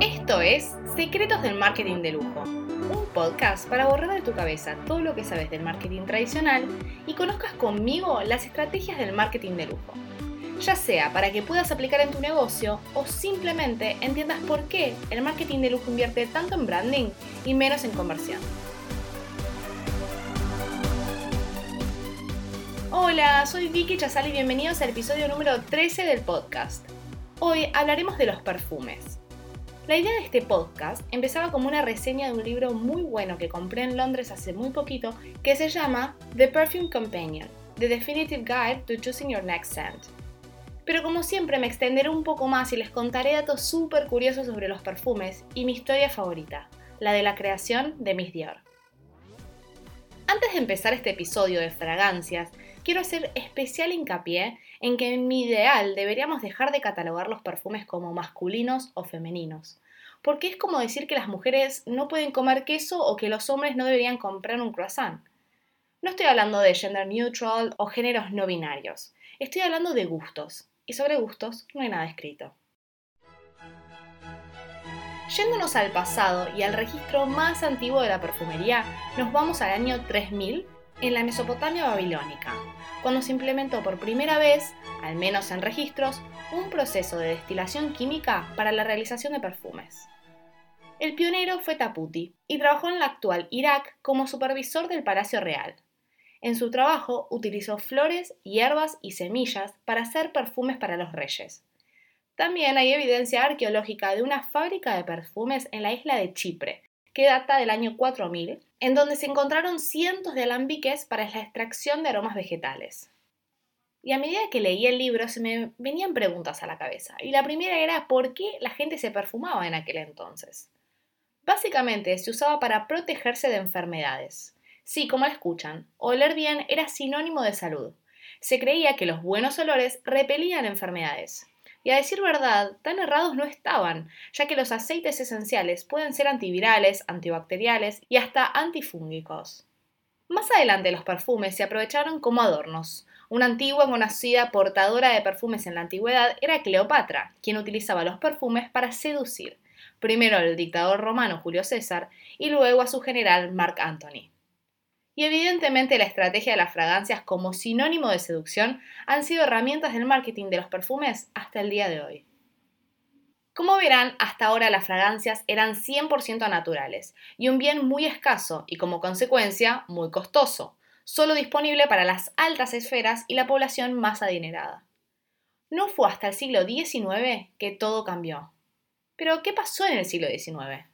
Esto es Secretos del Marketing de Lujo, un podcast para borrar de tu cabeza todo lo que sabes del marketing tradicional y conozcas conmigo las estrategias del marketing de lujo. Ya sea para que puedas aplicar en tu negocio o simplemente entiendas por qué el marketing de lujo invierte tanto en branding y menos en conversión. Hola, soy Vicky Chazal y bienvenidos al episodio número 13 del podcast. Hoy hablaremos de los perfumes. La idea de este podcast empezaba como una reseña de un libro muy bueno que compré en Londres hace muy poquito que se llama The Perfume Companion, The Definitive Guide to Choosing Your Next Scent. Pero como siempre me extenderé un poco más y les contaré datos súper curiosos sobre los perfumes y mi historia favorita, la de la creación de Miss Dior. Antes de empezar este episodio de fragancias, quiero hacer especial hincapié en que en mi ideal deberíamos dejar de catalogar los perfumes como masculinos o femeninos, porque es como decir que las mujeres no pueden comer queso o que los hombres no deberían comprar un croissant. No estoy hablando de gender neutral o géneros no binarios, estoy hablando de gustos, y sobre gustos no hay nada escrito. Yéndonos al pasado y al registro más antiguo de la perfumería, nos vamos al año 3000 en la Mesopotamia babilónica, cuando se implementó por primera vez, al menos en registros, un proceso de destilación química para la realización de perfumes. El pionero fue Taputi y trabajó en el actual Irak como supervisor del Palacio Real. En su trabajo utilizó flores, hierbas y semillas para hacer perfumes para los reyes. También hay evidencia arqueológica de una fábrica de perfumes en la isla de Chipre, que data del año 4000, en donde se encontraron cientos de alambiques para la extracción de aromas vegetales. Y a medida que leía el libro se me venían preguntas a la cabeza. Y la primera era ¿por qué la gente se perfumaba en aquel entonces? Básicamente se usaba para protegerse de enfermedades. Sí, como escuchan, oler bien era sinónimo de salud. Se creía que los buenos olores repelían enfermedades. Y a decir verdad, tan errados no estaban, ya que los aceites esenciales pueden ser antivirales, antibacteriales y hasta antifúngicos. Más adelante los perfumes se aprovecharon como adornos. Una antigua conocida portadora de perfumes en la antigüedad era Cleopatra, quien utilizaba los perfumes para seducir, primero al dictador romano Julio César y luego a su general Marc Antony y evidentemente la estrategia de las fragancias como sinónimo de seducción han sido herramientas del marketing de los perfumes hasta el día de hoy. Como verán, hasta ahora las fragancias eran 100% naturales y un bien muy escaso y como consecuencia muy costoso, solo disponible para las altas esferas y la población más adinerada. No fue hasta el siglo XIX que todo cambió. Pero, ¿qué pasó en el siglo XIX?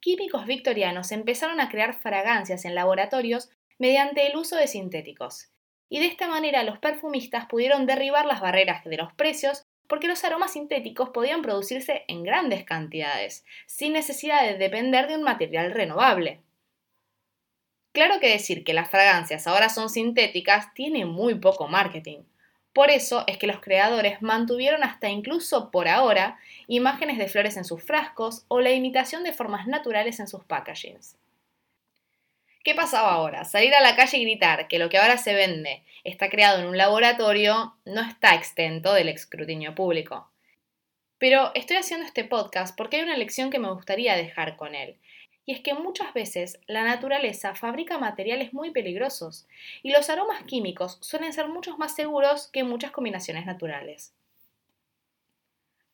Químicos victorianos empezaron a crear fragancias en laboratorios mediante el uso de sintéticos. Y de esta manera los perfumistas pudieron derribar las barreras de los precios porque los aromas sintéticos podían producirse en grandes cantidades, sin necesidad de depender de un material renovable. Claro que decir que las fragancias ahora son sintéticas tiene muy poco marketing. Por eso es que los creadores mantuvieron hasta incluso por ahora imágenes de flores en sus frascos o la imitación de formas naturales en sus packagings. ¿Qué pasaba ahora? Salir a la calle y gritar que lo que ahora se vende está creado en un laboratorio no está extento del escrutinio público. Pero estoy haciendo este podcast porque hay una lección que me gustaría dejar con él, y es que muchas veces la naturaleza fabrica materiales muy peligrosos y los aromas químicos suelen ser muchos más seguros que muchas combinaciones naturales.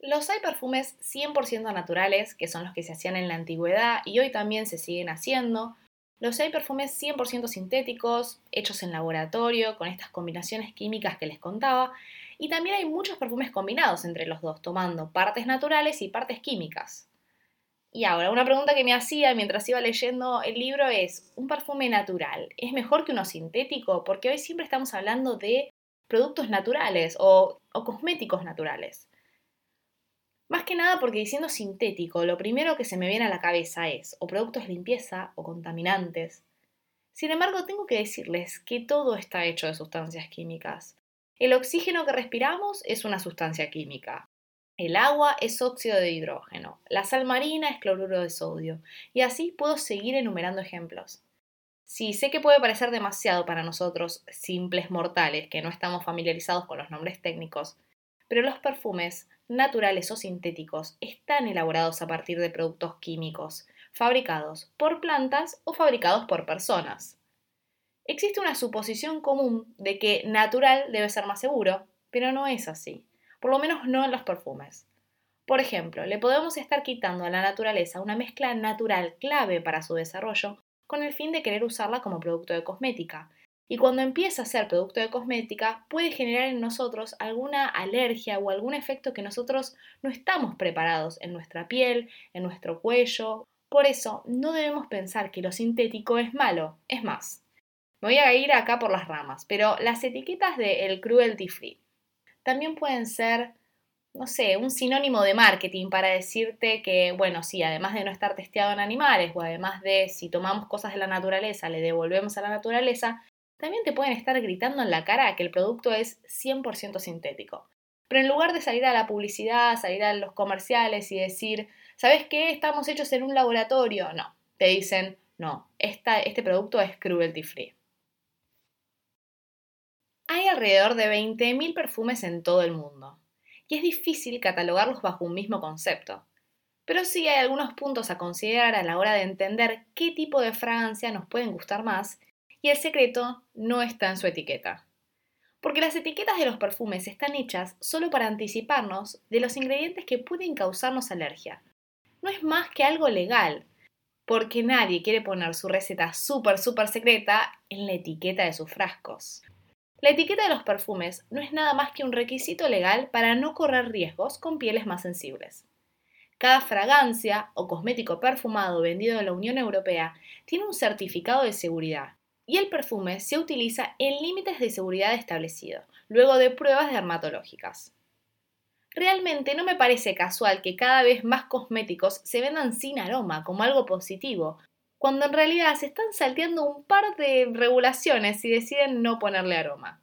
Los hay perfumes 100% naturales, que son los que se hacían en la antigüedad y hoy también se siguen haciendo. Los hay perfumes 100% sintéticos, hechos en laboratorio, con estas combinaciones químicas que les contaba. Y también hay muchos perfumes combinados entre los dos, tomando partes naturales y partes químicas. Y ahora, una pregunta que me hacía mientras iba leyendo el libro es, ¿un perfume natural es mejor que uno sintético? Porque hoy siempre estamos hablando de productos naturales o, cosméticos naturales. Más que nada porque diciendo sintético, lo primero que se me viene a la cabeza es o productos de limpieza o contaminantes. Sin embargo, tengo que decirles que todo está hecho de sustancias químicas. El oxígeno que respiramos es una sustancia química. El agua es óxido de hidrógeno, la sal marina es cloruro de sodio, y así puedo seguir enumerando ejemplos. Sí, sé que puede parecer demasiado para nosotros, simples mortales, que no estamos familiarizados con los nombres técnicos, pero los perfumes, naturales o sintéticos, están elaborados a partir de productos químicos, fabricados por plantas o fabricados por personas. Existe una suposición común de que natural debe ser más seguro, pero no es así, por lo menos no en los perfumes. Por ejemplo, le podemos estar quitando a la naturaleza una mezcla natural clave para su desarrollo con el fin de querer usarla como producto de cosmética. Y cuando empieza a ser producto de cosmética, puede generar en nosotros alguna alergia o algún efecto que nosotros no estamos preparados en nuestra piel, en nuestro cuello. Por eso, no debemos pensar que lo sintético es malo. Es más, me voy a ir acá por las ramas, pero las etiquetas de el cruelty free también pueden ser, no sé, un sinónimo de marketing para decirte que, bueno, sí, además de no estar testeado en animales o además de si tomamos cosas de la naturaleza, le devolvemos a la naturaleza, también te pueden estar gritando en la cara que el producto es 100% sintético. Pero en lugar de salir a la publicidad, salir a los comerciales y decir, ¿sabes qué? Estamos hechos en un laboratorio. No, te dicen, no, este producto es cruelty free. Hay alrededor de 20.000 perfumes en todo el mundo, y es difícil catalogarlos bajo un mismo concepto. Pero sí hay algunos puntos a considerar a la hora de entender qué tipo de fragancia nos pueden gustar más, y el secreto no está en su etiqueta. Porque las etiquetas de los perfumes están hechas solo para anticiparnos de los ingredientes que pueden causarnos alergia. No es más que algo legal, porque nadie quiere poner su receta súper, súper secreta en la etiqueta de sus frascos. La etiqueta de los perfumes no es nada más que un requisito legal para no correr riesgos con pieles más sensibles. Cada fragancia o cosmético perfumado vendido en la Unión Europea tiene un certificado de seguridad y el perfume se utiliza en límites de seguridad establecidos, luego de pruebas dermatológicas. Realmente no me parece casual que cada vez más cosméticos se vendan sin aroma como algo positivo, cuando en realidad se están salteando un par de regulaciones y deciden no ponerle aroma.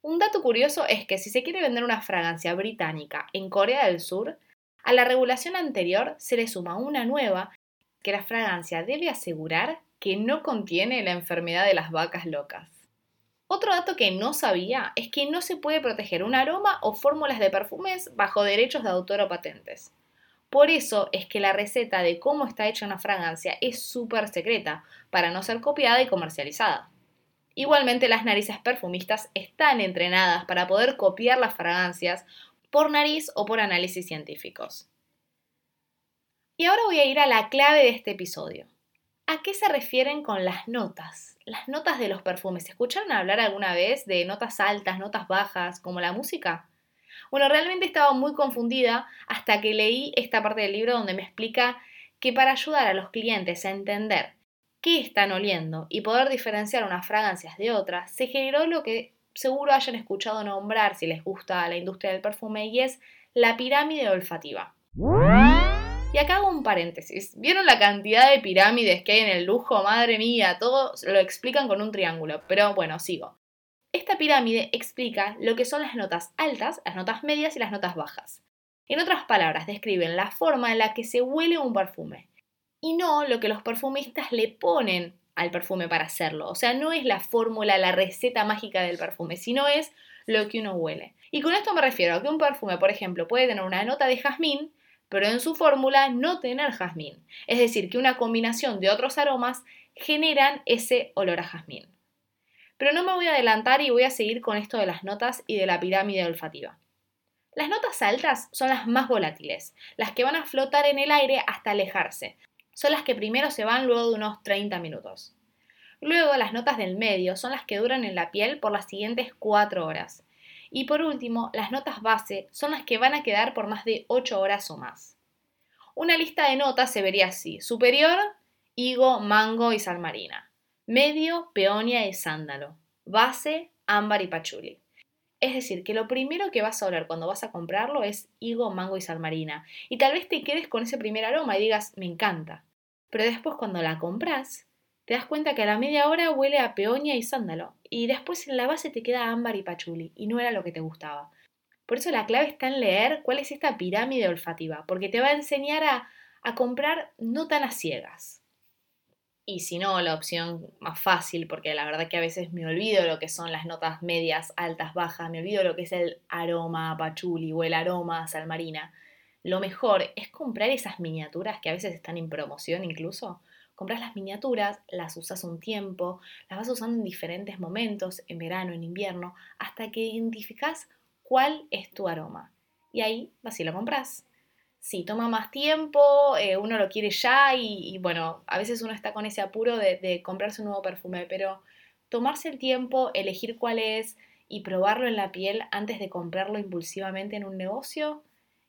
Un dato curioso es que si se quiere vender una fragancia británica en Corea del Sur, a la regulación anterior se le suma una nueva que la fragancia debe asegurar que no contiene la enfermedad de las vacas locas. Otro dato que no sabía es que no se puede proteger un aroma o fórmulas de perfumes bajo derechos de autor o patentes. Por eso es que la receta de cómo está hecha una fragancia es súper secreta, para no ser copiada y comercializada. Igualmente las narices perfumistas están entrenadas para poder copiar las fragancias por nariz o por análisis científicos. Y ahora voy a ir a la clave de este episodio. ¿A qué se refieren con las notas? Las notas de los perfumes. ¿Escucharon hablar alguna vez de notas altas, notas bajas, como la música? Bueno, realmente estaba muy confundida hasta que leí esta parte del libro donde me explica que para ayudar a los clientes a entender qué están oliendo y poder diferenciar unas fragancias de otras, se generó lo que seguro hayan escuchado nombrar si les gusta la industria del perfume y es la pirámide olfativa. Y acá hago un paréntesis. ¿Vieron la cantidad de pirámides que hay en el lujo? Madre mía, todo lo explican con un triángulo. Pero bueno, sigo. Esta pirámide explica lo que son las notas altas, las notas medias y las notas bajas. En otras palabras, describen la forma en la que se huele un perfume y no lo que los perfumistas le ponen al perfume para hacerlo. O sea, no es la fórmula, la receta mágica del perfume, sino es lo que uno huele. Y con esto me refiero a que un perfume, por ejemplo, puede tener una nota de jazmín, pero en su fórmula no tener jazmín. Es decir, que una combinación de otros aromas generan ese olor a jazmín. Pero no me voy a adelantar y voy a seguir con esto de las notas y de la pirámide olfativa. Las notas altas son las más volátiles, las que van a flotar en el aire hasta alejarse. Son las que primero se van luego de unos 30 minutos. Luego las notas del medio son las que duran en la piel por las siguientes 4 horas. Y por último, las notas base son las que van a quedar por más de 8 horas o más. Una lista de notas se vería así. Superior, higo, mango y salmarina medio, peonia y sándalo, base, ámbar y pachuli. Es decir, que lo primero que vas a oler cuando vas a comprarlo es higo, mango y salmarina. Y tal vez te quedes con ese primer aroma y digas, me encanta. Pero después cuando la compras, te das cuenta que a la media hora huele a peonia y sándalo. Y después en la base te queda ámbar y pachuli. Y no era lo que te gustaba. Por eso la clave está en leer cuál es esta pirámide olfativa, porque te va a enseñar a, a comprar no tan a ciegas. Y si no, la opción más fácil, porque la verdad que a veces me olvido lo que son las notas medias, altas, bajas, me olvido lo que es el aroma pachuli o el aroma salmarina. Lo mejor es comprar esas miniaturas que a veces están en promoción incluso. Compras las miniaturas, las usas un tiempo, las vas usando en diferentes momentos, en verano, en invierno, hasta que identificas cuál es tu aroma. Y ahí vas y lo compras sí, toma más tiempo, eh, uno lo quiere ya y, bueno, a veces uno está con ese apuro de, de, comprarse un nuevo perfume, pero tomarse el tiempo, elegir cuál es y probarlo en la piel antes de comprarlo impulsivamente en un negocio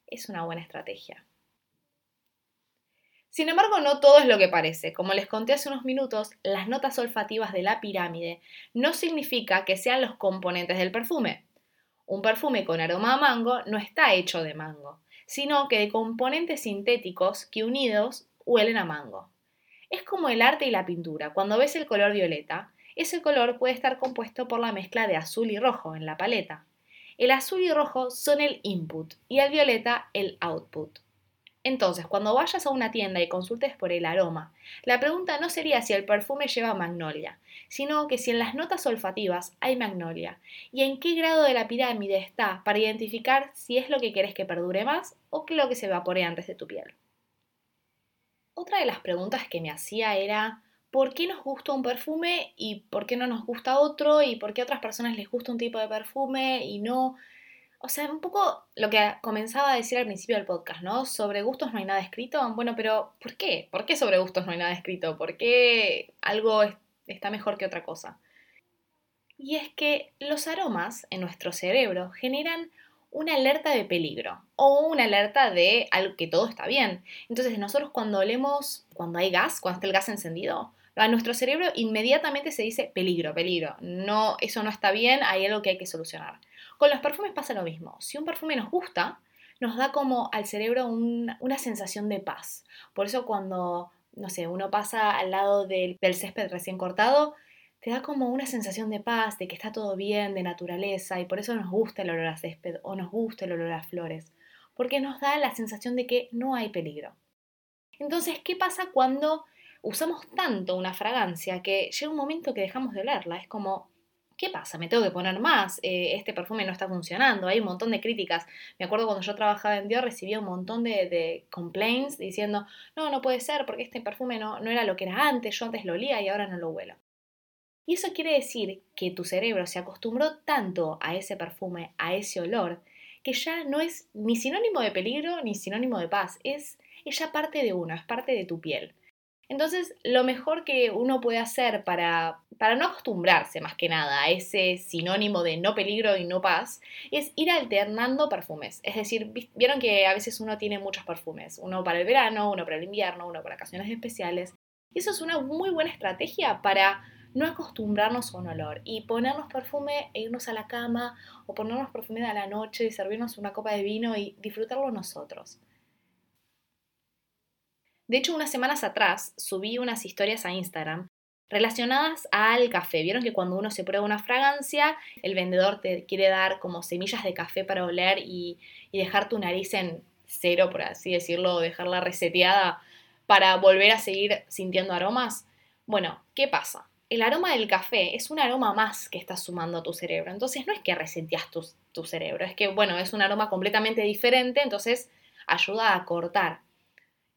es una buena estrategia. Sin embargo, no todo es lo que parece. Como les conté hace unos minutos, las notas olfativas de la pirámide no significa que sean los componentes del perfume. Un perfume con aroma a mango no está hecho de mango sino que de componentes sintéticos que unidos huelen a mango. Es como el arte y la pintura. Cuando ves el color violeta, ese color puede estar compuesto por la mezcla de azul y rojo en la paleta. El azul y rojo son el input y el violeta el output. Entonces, cuando vayas a una tienda y consultes por el aroma, la pregunta no sería si el perfume lleva magnolia, sino que si en las notas olfativas hay magnolia y en qué grado de la pirámide está para identificar si es lo que quieres que perdure más o que lo que se evapore antes de tu piel. Otra de las preguntas que me hacía era ¿por qué nos gusta un perfume y por qué no nos gusta otro? ¿Y por qué a otras personas les gusta un tipo de perfume y no? O sea, un poco lo que comenzaba a decir al principio del podcast, ¿no? Sobre gustos no hay nada escrito. Bueno, pero ¿por qué? ¿Por qué sobre gustos no hay nada escrito? ¿Por qué algo está mejor que otra cosa? Y es que los aromas en nuestro cerebro generan una alerta de peligro o una alerta de algo que todo está bien. Entonces nosotros cuando olemos, cuando hay gas, cuando está el gas encendido, a nuestro cerebro inmediatamente se dice peligro, peligro. No, eso no está bien, hay algo que hay que solucionar. Con los perfumes pasa lo mismo. Si un perfume nos gusta, nos da como al cerebro una sensación de paz. Por eso cuando, no sé, uno pasa al lado del, del césped recién cortado, te da como una sensación de paz, de que está todo bien, de naturaleza, y por eso nos gusta el olor a césped o nos gusta el olor a flores, porque nos da la sensación de que no hay peligro. Entonces, ¿qué pasa cuando usamos tanto una fragancia que llega un momento que dejamos de olerla? Es como, ¿qué pasa? ¿Me tengo que poner más? Eh, este perfume no está funcionando. Hay un montón de críticas. Me acuerdo cuando yo trabajaba en Dior recibía un montón de, complaints diciendo, no, no puede ser porque este perfume no, no era lo que era antes, yo antes lo olía y ahora no lo huelo. Y eso quiere decir que tu cerebro se acostumbró tanto a ese perfume, a ese olor, que ya no es ni sinónimo de peligro ni sinónimo de paz, es, es ya parte de uno, es parte de tu piel. Entonces, lo mejor que uno puede hacer para, para no acostumbrarse más que nada a ese sinónimo de no peligro y no paz es ir alternando perfumes. Es decir, vieron que a veces uno tiene muchos perfumes, uno para el verano, uno para el invierno, uno para ocasiones especiales. Y eso es una muy buena estrategia para no acostumbrarnos a un olor y ponernos perfume e irnos a la cama o ponernos perfume a la noche y servirnos una copa de vino y disfrutarlo nosotros. De hecho, unas semanas atrás subí unas historias a Instagram relacionadas al café. Vieron que cuando uno se prueba una fragancia, el vendedor te quiere dar como semillas de café para oler y, dejar tu nariz en cero, por así decirlo, dejarla reseteada para volver a seguir sintiendo aromas. Bueno, ¿qué pasa? El aroma del café es un aroma más que estás sumando a tu cerebro. Entonces no es que reseteas tu, tu cerebro, es que, bueno, es un aroma completamente diferente, entonces ayuda a cortar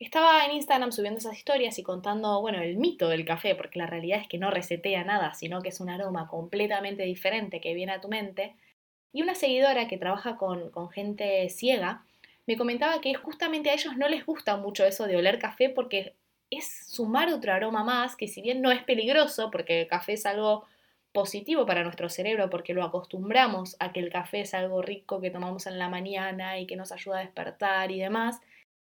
estaba en Instagram subiendo esas historias y contando, bueno, el mito del café, porque la realidad es que no resetea nada, sino que es un aroma completamente diferente que viene a tu mente. Y una seguidora que trabaja con, con gente ciega me comentaba que justamente a ellos no les gusta mucho eso de oler café porque es sumar otro aroma más, que si bien no es peligroso, porque el café es algo positivo para nuestro cerebro, porque lo acostumbramos a que el café es algo rico que tomamos en la mañana y que nos ayuda a despertar y demás,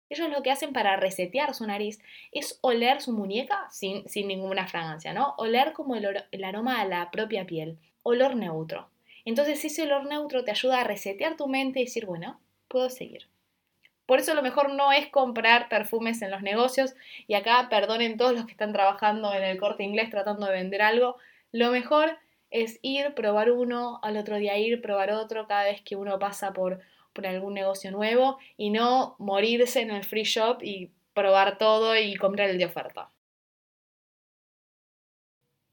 ellos lo que hacen para resetear su nariz es oler su muñeca sin, ninguna fragancia, ¿no? Oler como el, el aroma a la propia piel, olor neutro. Entonces ese olor neutro te ayuda a resetear tu mente y decir, bueno, puedo seguir. Por eso lo mejor no es comprar perfumes en los negocios y acá perdonen todos los que están trabajando en el corte inglés tratando de vender algo. Lo mejor es ir, probar uno, al otro día ir, probar otro, cada vez que uno pasa por, por algún negocio nuevo y no morirse en el free shop y probar todo y comprar el de oferta.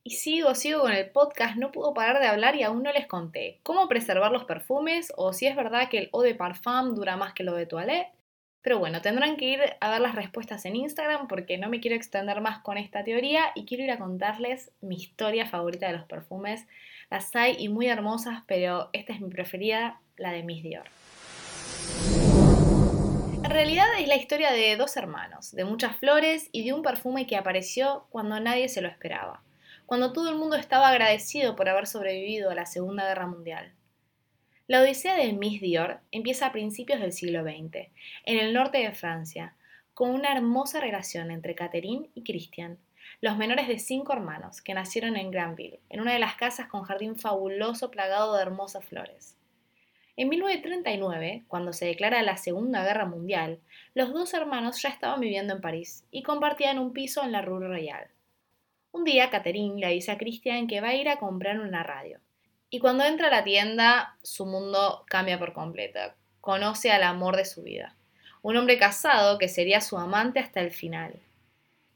Y sigo, sigo con el podcast, no puedo parar de hablar y aún no les conté cómo preservar los perfumes o si es verdad que el eau de parfum dura más que lo de toilette. Pero bueno, tendrán que ir a ver las respuestas en Instagram porque no me quiero extender más con esta teoría y quiero ir a contarles mi historia favorita de los perfumes. Las hay y muy hermosas, pero esta es mi preferida, la de Miss Dior. En realidad es la historia de dos hermanos, de muchas flores y de un perfume que apareció cuando nadie se lo esperaba cuando todo el mundo estaba agradecido por haber sobrevivido a la Segunda Guerra Mundial. La Odisea de Miss Dior empieza a principios del siglo XX, en el norte de Francia, con una hermosa relación entre Catherine y Christian, los menores de cinco hermanos que nacieron en Granville, en una de las casas con jardín fabuloso plagado de hermosas flores. En 1939, cuando se declara la Segunda Guerra Mundial, los dos hermanos ya estaban viviendo en París y compartían un piso en la Rue Royale. Un día Catherine le dice a Christian que va a ir a comprar una radio. Y cuando entra a la tienda, su mundo cambia por completo. Conoce al amor de su vida. Un hombre casado que sería su amante hasta el final.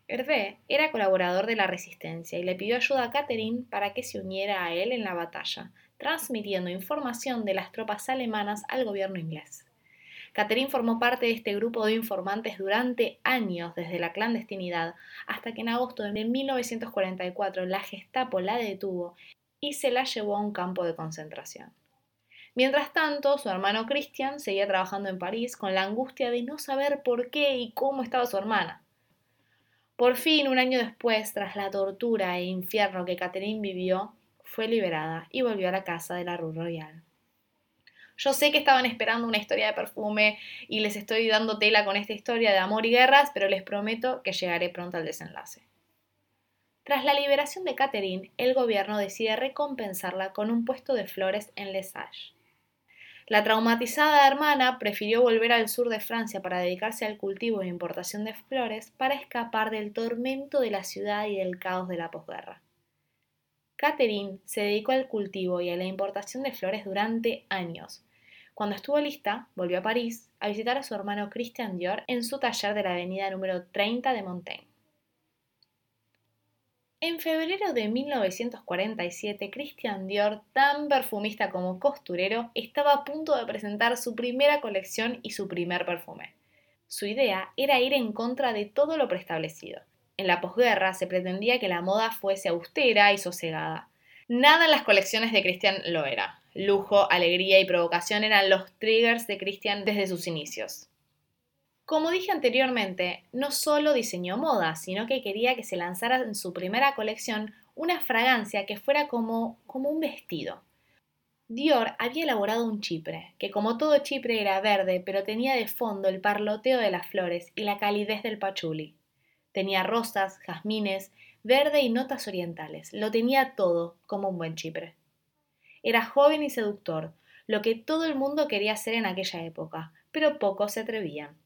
Hervé era colaborador de la resistencia y le pidió ayuda a Catherine para que se uniera a él en la batalla, transmitiendo información de las tropas alemanas al gobierno inglés. Catherine formó parte de este grupo de informantes durante años desde la clandestinidad hasta que en agosto de 1944 la Gestapo la detuvo y se la llevó a un campo de concentración. Mientras tanto, su hermano Christian seguía trabajando en París con la angustia de no saber por qué y cómo estaba su hermana. Por fin, un año después, tras la tortura e infierno que Catherine vivió, fue liberada y volvió a la casa de la Rue Royale. Yo sé que estaban esperando una historia de perfume y les estoy dando tela con esta historia de amor y guerras, pero les prometo que llegaré pronto al desenlace. Tras la liberación de Catherine, el gobierno decide recompensarla con un puesto de flores en Lesage. La traumatizada hermana prefirió volver al sur de Francia para dedicarse al cultivo e importación de flores para escapar del tormento de la ciudad y del caos de la posguerra. Catherine se dedicó al cultivo y a la importación de flores durante años, cuando estuvo lista, volvió a París a visitar a su hermano Christian Dior en su taller de la avenida número 30 de Montaigne. En febrero de 1947, Christian Dior, tan perfumista como costurero, estaba a punto de presentar su primera colección y su primer perfume. Su idea era ir en contra de todo lo preestablecido. En la posguerra se pretendía que la moda fuese austera y sosegada. Nada en las colecciones de Christian lo era lujo, alegría y provocación eran los triggers de Christian desde sus inicios. Como dije anteriormente, no solo diseñó moda, sino que quería que se lanzara en su primera colección una fragancia que fuera como, como un vestido. Dior había elaborado un chipre, que como todo chipre era verde, pero tenía de fondo el parloteo de las flores y la calidez del pachuli. Tenía rosas, jazmines, verde y notas orientales. Lo tenía todo como un buen chipre. Era joven y seductor, lo que todo el mundo quería hacer en aquella época, pero pocos se atrevían.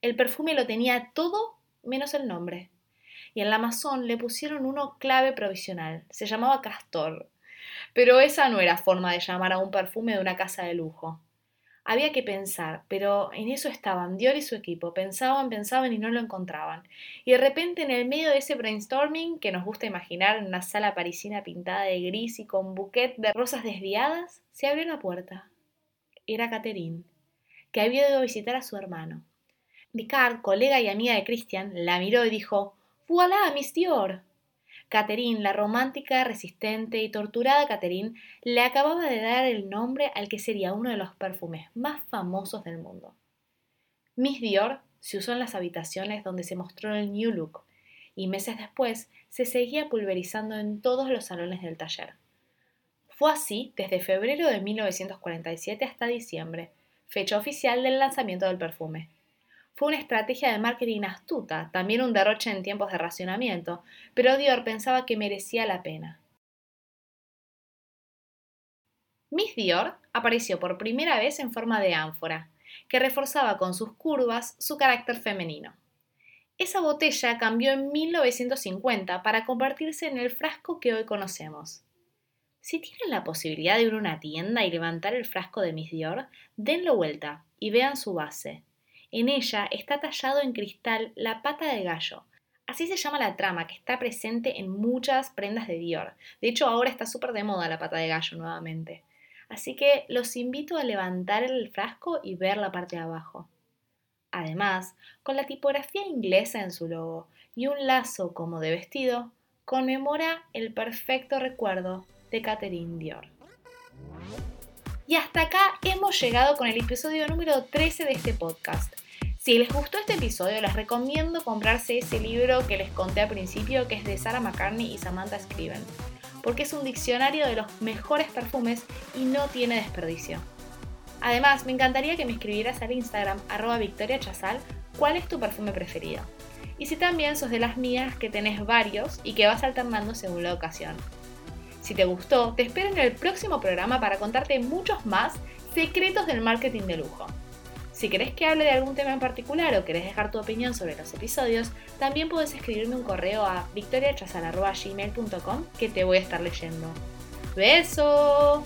El perfume lo tenía todo menos el nombre. Y en la Amazon le pusieron uno clave provisional. Se llamaba Castor. Pero esa no era forma de llamar a un perfume de una casa de lujo. Había que pensar, pero en eso estaban Dior y su equipo. Pensaban, pensaban y no lo encontraban. Y de repente, en el medio de ese brainstorming que nos gusta imaginar en una sala parisina pintada de gris y con buquet de rosas desviadas, se abrió la puerta. Era Catherine, que había ido a visitar a su hermano. Picard, colega y amiga de Christian, la miró y dijo: ¡Voilà, Miss Dior! Catherine, la romántica, resistente y torturada Catherine, le acababa de dar el nombre al que sería uno de los perfumes más famosos del mundo. Miss Dior se usó en las habitaciones donde se mostró el New Look y meses después se seguía pulverizando en todos los salones del taller. Fue así desde febrero de 1947 hasta diciembre, fecha oficial del lanzamiento del perfume. Fue una estrategia de marketing astuta, también un derroche en tiempos de racionamiento, pero Dior pensaba que merecía la pena. Miss Dior apareció por primera vez en forma de ánfora, que reforzaba con sus curvas su carácter femenino. Esa botella cambió en 1950 para convertirse en el frasco que hoy conocemos. Si tienen la posibilidad de ir a una tienda y levantar el frasco de Miss Dior, denlo vuelta y vean su base. En ella está tallado en cristal la pata de gallo. Así se llama la trama que está presente en muchas prendas de Dior. De hecho, ahora está súper de moda la pata de gallo nuevamente. Así que los invito a levantar el frasco y ver la parte de abajo. Además, con la tipografía inglesa en su logo y un lazo como de vestido, conmemora el perfecto recuerdo de Catherine Dior. Y hasta acá hemos llegado con el episodio número 13 de este podcast. Si les gustó este episodio, les recomiendo comprarse ese libro que les conté al principio, que es de Sarah McCartney y Samantha Scriven, porque es un diccionario de los mejores perfumes y no tiene desperdicio. Además, me encantaría que me escribieras al Instagram arroba Victoria Chazal cuál es tu perfume preferido. Y si también sos de las mías que tenés varios y que vas alternando según la ocasión. Si te gustó, te espero en el próximo programa para contarte muchos más secretos del marketing de lujo. Si querés que hable de algún tema en particular o querés dejar tu opinión sobre los episodios, también puedes escribirme un correo a victoriachazal.gmail.com que te voy a estar leyendo. ¡Beso!